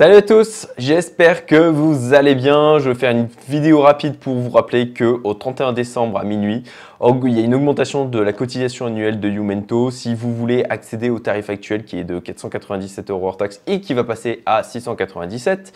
Salut à tous, j'espère que vous allez bien. Je vais faire une vidéo rapide pour vous rappeler que au 31 décembre à minuit, il y a une augmentation de la cotisation annuelle de Youmento. Si vous voulez accéder au tarif actuel qui est de 497 euros hors taxe et qui va passer à 697,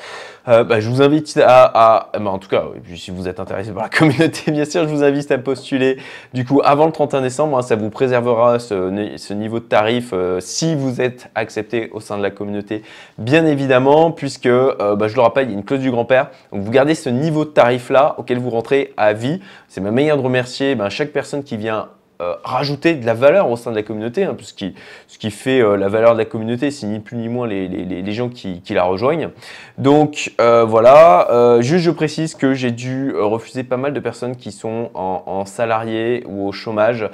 euh, bah, je vous invite à, bah, en tout cas, si vous êtes intéressé par la communauté, bien sûr, je vous invite à postuler du coup avant le 31 décembre. Hein, ça vous préservera ce, niveau de tarif euh, si vous êtes accepté au sein de la communauté, bien évidemment, puisque euh, bah, je le rappelle, il y a une clause du grand-père. Donc vous gardez ce niveau de tarif là auquel vous rentrez à vie. C'est ma manière de remercier chaque personne qui vient euh, rajouter de la valeur au sein de la communauté, hein, ce, qui, fait euh, la valeur de la communauté, c'est ni plus ni moins les, les, les gens qui, qui, la rejoignent. Donc euh, voilà, juste je précise que j'ai dû refuser pas mal de personnes qui sont en, salarié ou au chômage,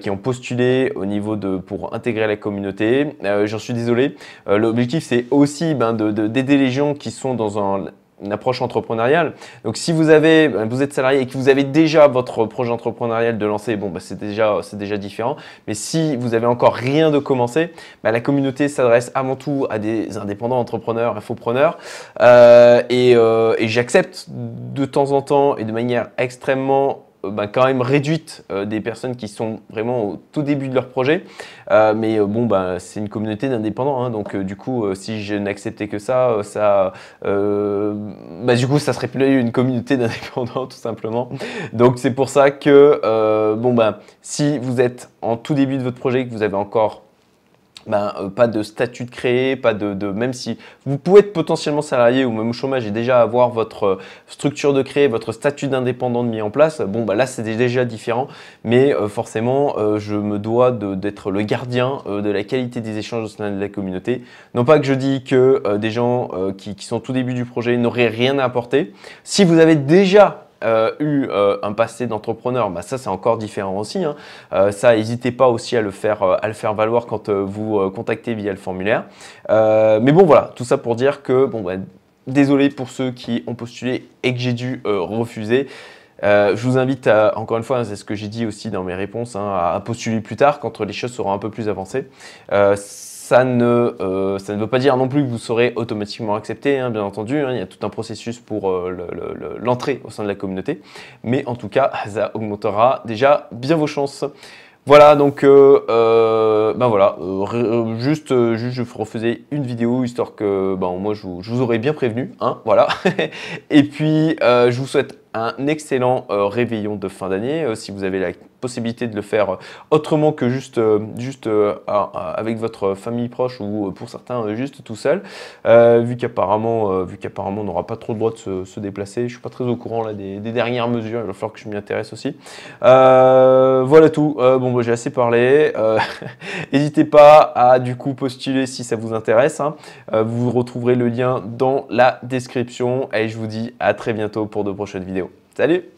qui ont postulé au niveau de pour intégrer la communauté. J'en suis désolé. L'objectif c'est aussi ben, d'aider les gens qui sont dans un une approche entrepreneuriale. Donc si vous avez, ben, vous êtes salarié et que vous avez déjà votre projet entrepreneurial de lancer, bon, bah, c'est déjà, c'est déjà différent. Mais si vous avez encore rien de commencer, bah, la communauté s'adresse avant tout à des indépendants entrepreneurs, infopreneurs. Euh, et, euh, et j'accepte de temps en temps et de manière extrêmement bah, quand même réduite euh, des personnes qui sont vraiment au tout début de leur projet. Euh, mais bon, bah, c'est une communauté d'indépendants. Hein, donc, du coup, si je n'acceptais que ça, ça bah, du coup, ça serait plus une communauté d'indépendants, tout simplement. Donc, c'est pour ça que, bon, bah, si vous êtes en tout début de votre projet, que vous avez encore ben, euh, pas de statut de créé, pas de, de, même si vous pouvez être potentiellement salarié ou même au chômage et déjà avoir votre euh, structure de créé, votre statut d'indépendant mis en place, bon bah là c'est déjà différent, mais euh, forcément je me dois d'être le gardien de la qualité des échanges au sein de la communauté. Non pas que je dis que des gens qui, qui sont au tout début du projet n'auraient rien à apporter. Si vous avez déjà euh, eu euh, un passé d'entrepreneur, bah ça c'est encore différent aussi. Hein. Euh, ça, n'hésitez pas aussi à le faire, à le faire valoir quand vous contactez via le formulaire. mais bon voilà, tout ça pour dire que bon, bah, désolé pour ceux qui ont postulé et que j'ai dû refuser. je vous invite encore une fois, c'est ce que j'ai dit aussi dans mes réponses, hein, à postuler plus tard quand les choses seront un peu plus avancées ça ne, euh, ça ne veut pas dire non plus que vous serez automatiquement accepté, hein, bien entendu. Hein, il y a tout un processus pour euh, l'entrée au sein de la communauté. Mais en tout cas, ça augmentera déjà bien vos chances. Voilà, donc euh, ben voilà, juste, juste je refaisais une vidéo histoire que ben, moi je vous, je vous aurais bien prévenu, hein, voilà. Et puis je vous souhaite un excellent réveillon de fin d'année. si vous avez la possibilité de le faire autrement que juste, juste avec votre famille proche ou pour certains juste tout seul, vu qu'apparemment qu'apparemment on n'aura pas trop le droit de se, déplacer. Je suis pas très au courant là des, dernières mesures. Il va falloir que je m'y intéresse aussi. voilà tout. bon, bah, j'ai assez parlé. N'hésitez pas à du coup postuler si ça vous intéresse. Hein. vous retrouverez le lien dans la description et je vous dis à très bientôt pour de prochaines vidéos. Salut